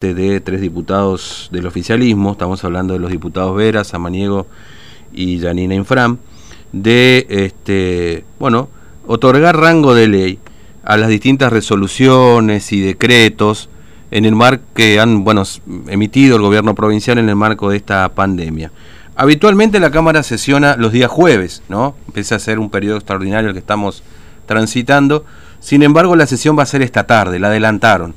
de tres diputados del oficialismo, estamos hablando de los diputados Vera, Samaniego y Janina Infram, de este, bueno, otorgar rango de ley a las distintas resoluciones y decretos en el marco que han bueno, emitido el gobierno provincial en el marco de esta pandemia. Habitualmente la Cámara sesiona los días jueves, ¿no? Empieza a ser un periodo extraordinario el que estamos transitando. Sin embargo, la sesión va a ser esta tarde, la adelantaron.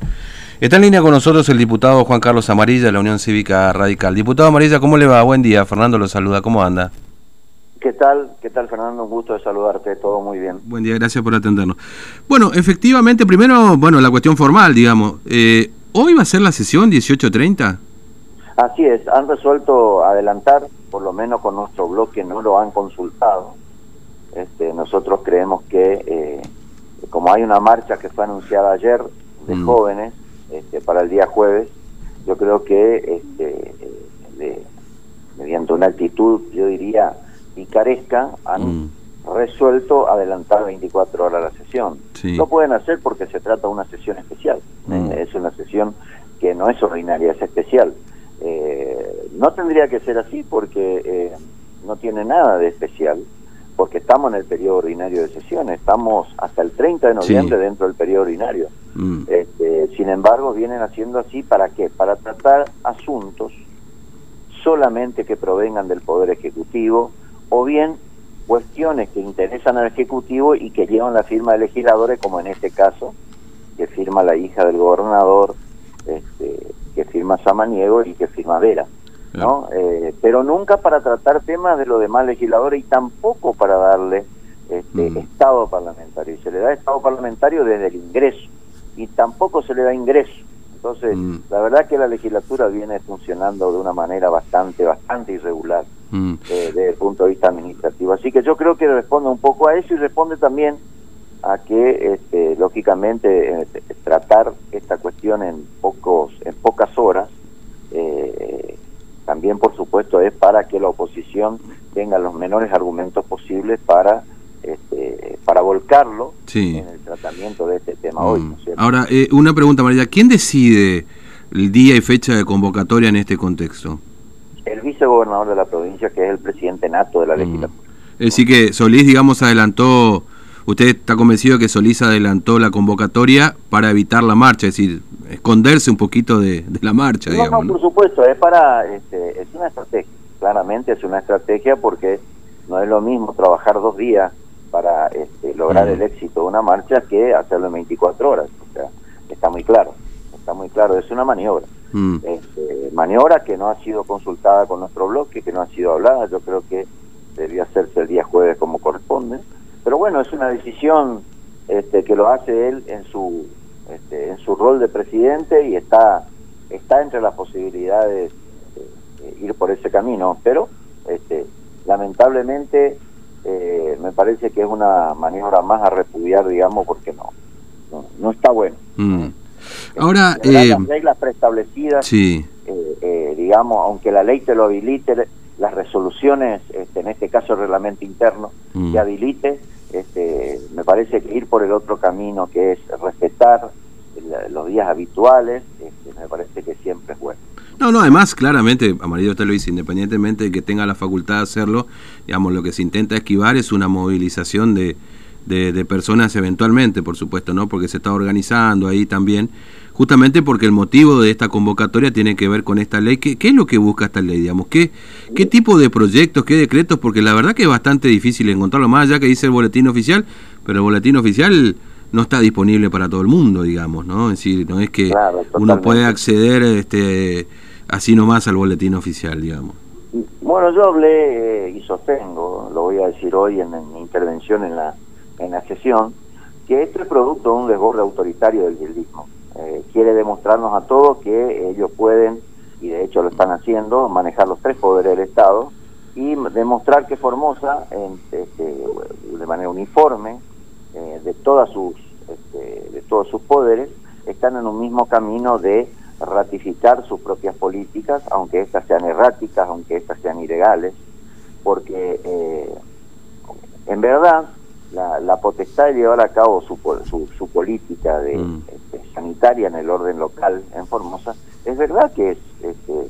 Está en línea con nosotros el diputado Juan Carlos Amarilla de la Unión Cívica Radical. Diputado Amarilla, ¿cómo le va? Buen día. Fernando lo saluda. ¿Cómo anda? ¿Qué tal? ¿Qué tal, Fernando? Un gusto de saludarte. Todo muy bien. Buen día, gracias por atendernos. Bueno, efectivamente, primero, bueno, la cuestión formal, digamos. Eh, ¿Hoy va a ser la sesión 18.30? Así es. Han resuelto adelantar, por lo menos con nuestro bloque no lo han consultado. Este, nosotros creemos que, eh, como hay una marcha que fue anunciada ayer de mm. jóvenes, este, para el día jueves, yo creo que este, eh, mediante una actitud, yo diría, picaresca, han mm. resuelto adelantar 24 horas la sesión. No pueden hacer porque se trata de una sesión especial. Mm. Eh, es una sesión que no es ordinaria, es especial. Eh, no tendría que ser así porque no tiene nada de especial porque estamos en el periodo ordinario de sesiones, estamos hasta el 30 de noviembre dentro del periodo ordinario. Mm. Este, sin embargo, vienen haciendo así para qué? Para tratar asuntos solamente que provengan del Poder Ejecutivo o bien cuestiones que interesan al Ejecutivo y que llevan la firma de legisladores, como en este caso, que firma la hija del gobernador, este, que firma Samaniego y que firma Vera. ¿No? Eh, pero nunca para tratar temas de los demás legisladores y tampoco para darle este, mm. estado parlamentario. Y se le da estado parlamentario desde el ingreso y tampoco se le da ingreso. Entonces, mm. la verdad que la legislatura viene funcionando de una manera bastante, bastante irregular mm. eh, desde el punto de vista administrativo. Así que yo creo que responde un poco a eso y responde también a que, este, lógicamente, eh, tratar esta cuestión en pocos, en pocas horas también, por supuesto, es para que la oposición tenga los menores argumentos posibles para este, para volcarlo en el tratamiento de este tema hoy. Mm. Ahora, eh, una pregunta, María. ¿Quién decide el día y fecha de convocatoria en este contexto? El vicegobernador de la provincia, que es el presidente nato de la mm. legislatura. Es decir, que Solís, digamos, adelantó, usted está convencido que Solís adelantó la convocatoria para evitar la marcha, es decir, esconderse un poquito de, la marcha, no, digamos. No, por supuesto, es para, este, es una estrategia, claramente es una estrategia porque no es lo mismo trabajar dos días para este, lograr el éxito de una marcha que hacerlo en 24 horas, o sea, está muy claro, está muy claro, es una maniobra. Mm. Este, maniobra que no ha sido consultada con nuestro bloque, que no ha sido hablada, yo creo que debió hacerse el día jueves como corresponde, pero bueno, es una decisión este, que lo hace él en su este, en su rol de presidente y está, está entre las posibilidades de, ir por ese camino, pero este, lamentablemente eh, me parece que es una maniobra más a repudiar, digamos, porque no, no, está bueno. Mm. Ahora, eh, las reglas preestablecidas, sí. Eh, digamos, aunque la ley te lo habilite, las resoluciones, este, en este caso el reglamento interno, mm. que habilite, este, me parece que ir por el otro camino, que es respetar los días habituales, este, me parece que siempre es bueno. No, no, además, claramente, Amarillo usted lo dice, independientemente de que tenga la facultad de hacerlo, digamos, lo que se intenta esquivar es una movilización de, de, personas eventualmente, por supuesto, ¿no? Porque se está organizando ahí también, justamente porque el motivo de esta convocatoria tiene que ver con esta ley. ¿Qué, qué es lo que busca esta ley, digamos? ¿Qué, ¿Qué tipo de proyectos, qué decretos? Porque la verdad que es bastante difícil encontrarlo, más allá que dice el boletín oficial, pero el boletín oficial no está disponible para todo el mundo, digamos, ¿no? Es decir, no es que uno puede acceder este, así nomás al boletín oficial, digamos. Bueno, yo hablé eh, y sostengo, lo voy a decir hoy en, mi intervención en la, en la sesión, que esto es producto de un desborde autoritario del guildismo. Eh, quiere demostrarnos a todos que ellos pueden, y de hecho lo están haciendo, manejar los tres poderes del Estado y demostrar que Formosa, en, este, de manera uniforme, eh, de todas sus este, de todos sus poderes están en un mismo camino de ratificar sus propias políticas aunque éstas sean erráticas aunque éstas sean ilegales porque eh, en verdad la, potestad de llevar a cabo su, su, política de, mm. este, sanitaria en el orden local en Formosa es verdad que es este,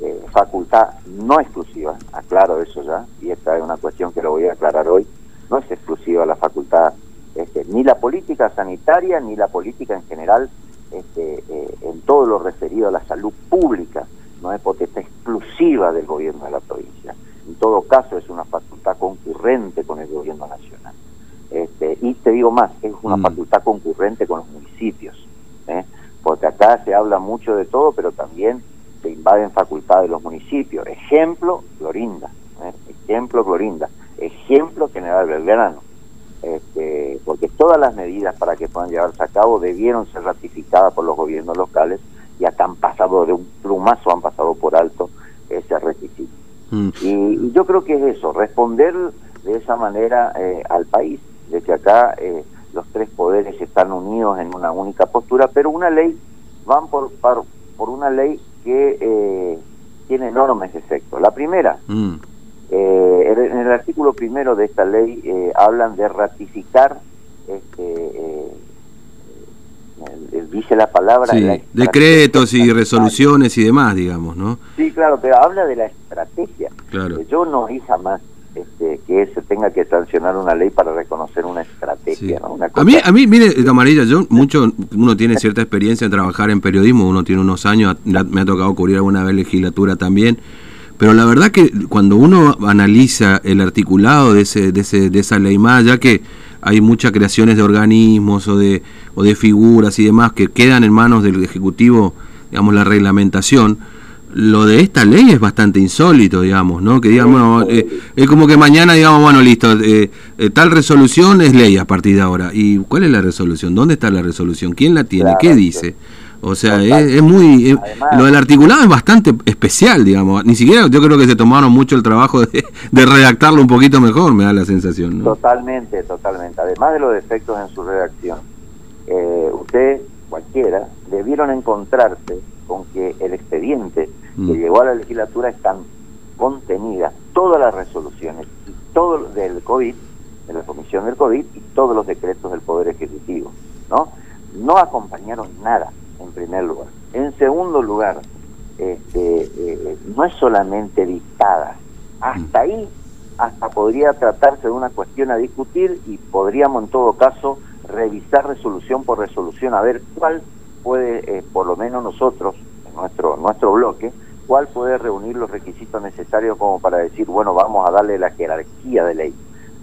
eh, facultad no exclusiva, aclaro eso ya, y esta es una cuestión que lo voy a aclarar hoy, no es exclusiva la facultad, este, ni la política sanitaria ni la política en general este, eh, en todo lo referido a la salud pública, no es potestad exclusiva del gobierno de la provincia. En todo caso es una facultad concurrente con el gobierno nacional. Este, y te digo más, es una mm. facultad concurrente con los municipios, ¿eh? porque acá se habla mucho de todo, pero también se invaden facultades de los municipios. Ejemplo, Florinda, ¿eh? ejemplo, Florinda, ejemplo, General Belgrano. Las medidas para que puedan llevarse a cabo debieron ser ratificadas por los gobiernos locales y acá han pasado de un plumazo, han pasado por alto ese requisito. Mm. Y, yo creo que es eso, responder de esa manera eh, al país, de que acá eh, los tres poderes están unidos en una única postura, pero una ley, van por, por, una ley que eh, tiene enormes efectos. La primera, mm. en el artículo primero de esta ley hablan de ratificar este, dice la palabra... decretos y resoluciones y demás, digamos, ¿no? Sí, claro, pero habla de la estrategia. Claro. Yo no oí jamás este, que se tenga que sancionar una ley para reconocer una estrategia. A mí, a mí, mire, Camarilla, yo mucho, uno tiene cierta experiencia en trabajar en periodismo, uno tiene unos años, me ha tocado cubrir alguna vez legislatura también, pero la verdad que cuando uno analiza el articulado de, ese, de, ese, de esa ley más, ya que hay muchas creaciones de organismos o de, o de figuras y demás que quedan en manos del Ejecutivo, digamos, la reglamentación, lo de esta ley es bastante insólito, digamos, ¿no? Que digamos, eh, es como que mañana digamos, bueno, listo, eh, eh, tal resolución es ley a partir de ahora. ¿Y cuál es la resolución? ¿Dónde está la resolución? ¿Quién la tiene? ¿Qué dice? O sea, es, muy... lo del articulado es bastante especial, digamos. Ni siquiera yo creo que se tomaron mucho el trabajo de, redactarlo un poquito mejor, me da la sensación. ¿no? Totalmente, totalmente. Además de los defectos en su redacción, eh, usted, cualquiera, debieron encontrarse con que el expediente que mm. llegó a la legislatura están contenidas todas las resoluciones y todo del COVID, de la Comisión del COVID y todos los decretos del Poder Ejecutivo, ¿no? No acompañaron nada en primer lugar. En segundo lugar, este, eh, no es solamente dictada. Hasta ahí, hasta podría tratarse de una cuestión a discutir y podríamos en todo caso revisar resolución por resolución a ver cuál puede, eh, por lo menos nosotros, nuestro, nuestro bloque, cuál puede reunir los requisitos necesarios como para decir, bueno, vamos a darle la jerarquía de ley,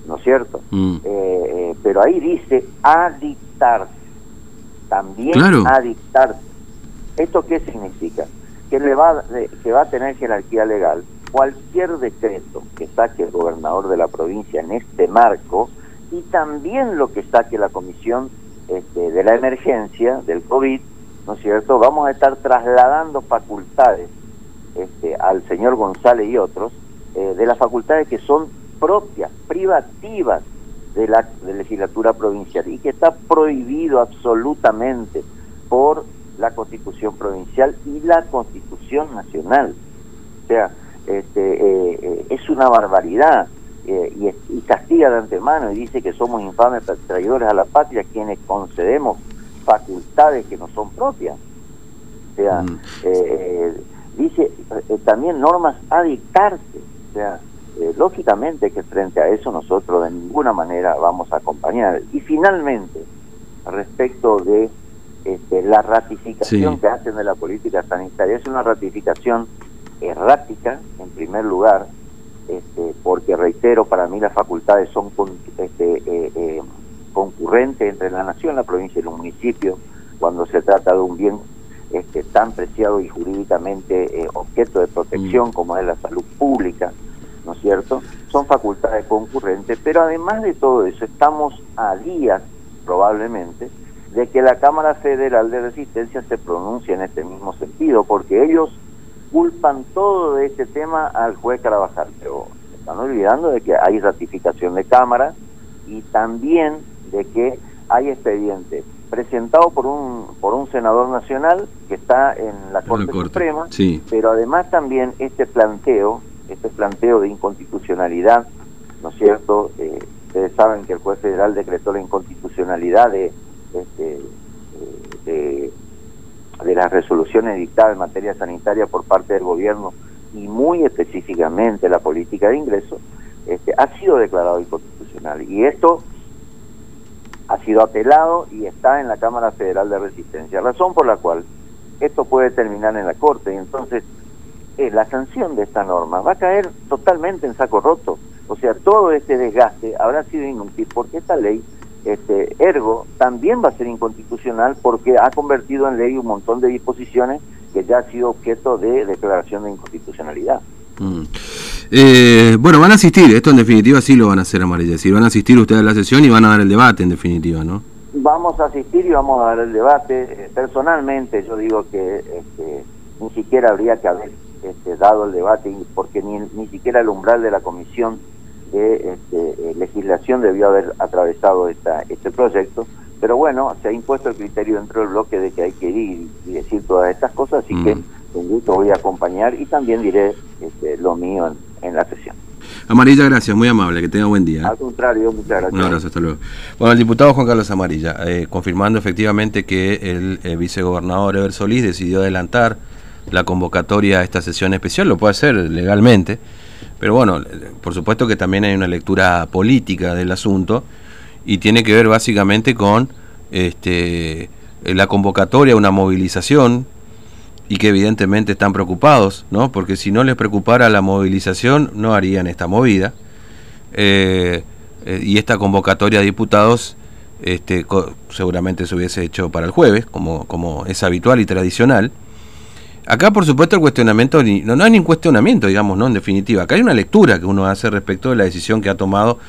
¿no es cierto? Mm. Eh, pero ahí dice a dictarse también a dictar. ¿Esto qué significa? Que, le va, que va a tener jerarquía legal cualquier decreto que saque el gobernador de la provincia en este marco y también lo que saque la comisión este, de la emergencia del COVID, ¿no es cierto? Vamos a estar trasladando facultades este, al señor González y otros eh, de las facultades que son propias, privativas de la legislatura provincial y que está prohibido absolutamente por la constitución provincial y la constitución nacional. O sea, este, eh, eh, es una barbaridad eh, y, castiga de antemano y dice que somos infames traidores a la patria quienes concedemos facultades que no son propias. O sea, mm. dice también normas a dictarse. O sea, eh, lógicamente que frente a eso nosotros de ninguna manera vamos a acompañar. Y finalmente, respecto de este, la ratificación que hacen de la política sanitaria, es una ratificación errática, en primer lugar, este, porque reitero, para mí las facultades son este, eh, eh, concurrentes entre la nación, la provincia y los municipios, cuando se trata de un bien este, tan preciado y jurídicamente objeto de protección mm. como es la salud pública. ¿No es cierto? Son facultades concurrentes, pero además de todo eso, estamos a días, probablemente, de que la Cámara Federal de Resistencia se pronuncie en este mismo sentido, porque ellos culpan todo de este tema al juez Carabajal, pero están olvidando de que hay ratificación de Cámara y también de que hay expediente presentado por un por un senador nacional que está en la Corte, Suprema, pero además también este planteo este planteo de inconstitucionalidad, ¿no es cierto? Eh, ustedes saben que el juez federal decretó la inconstitucionalidad de, este, de de las resoluciones dictadas en materia sanitaria por parte del gobierno y muy específicamente la política de ingresos, este, ha sido declarado inconstitucional. Y esto ha sido apelado y está en la Cámara Federal de Resistencia, razón por la cual esto puede terminar en la Corte. Y entonces, eh, la sanción de esta norma va a caer totalmente en saco roto. O sea, todo este desgaste habrá sido inútil porque esta ley, este, ergo, también va a ser inconstitucional porque ha convertido en ley un montón de disposiciones que ya ha sido objeto de declaración de inconstitucionalidad. Mm. Eh, bueno, van a asistir, esto en definitiva sí lo van a hacer amarilla, si van a asistir ustedes a la sesión y van a dar el debate en definitiva, ¿no? Vamos a asistir y vamos a dar el debate. Eh, personalmente yo digo que este, ni siquiera habría que haber este, dado el debate porque ni, ni siquiera el umbral de la comisión de este, eh, legislación debió haber atravesado esta, este proyecto. Pero bueno, se ha impuesto el criterio dentro del bloque de que hay que ir y decir todas estas cosas, así que mm. con gusto voy a acompañar y también diré este, lo mío en, en la sesión. Amarilla, gracias, muy amable, que tenga buen día. ¿eh? Al contrario, muchas gracias. Un abrazo, hasta luego. Bueno, el diputado Juan Carlos Amarilla, eh, confirmando efectivamente que el eh, vicegobernador Ever Solís decidió adelantar la convocatoria a esta sesión especial, lo puede hacer legalmente, pero bueno, por supuesto que también hay una lectura política del asunto y tiene que ver básicamente con este, la convocatoria a una movilización y que evidentemente están preocupados, ¿no? Porque si no les preocupara la movilización, no harían esta movida. Eh, eh, y esta convocatoria de diputados este, seguramente se hubiese hecho para el jueves, como, como es habitual y tradicional. Acá, por supuesto, el cuestionamiento, no, no hay ningún cuestionamiento, digamos, ¿no? En definitiva, acá hay una lectura que uno hace respecto de la decisión que ha tomado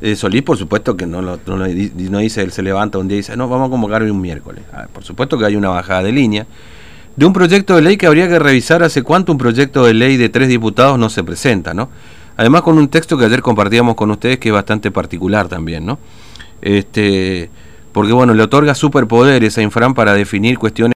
eh, Solís, por supuesto que no, lo, no, dice, él se levanta un día y dice, no, vamos a convocar hoy un miércoles. Ah, por supuesto que hay una bajada de línea de un proyecto de ley que habría que revisar hace cuánto un proyecto de ley de tres diputados no se presenta, ¿no? Además con un texto que ayer compartíamos con ustedes que es bastante particular también, ¿no? Este, porque bueno, le otorga superpoderes a Infran para definir cuestiones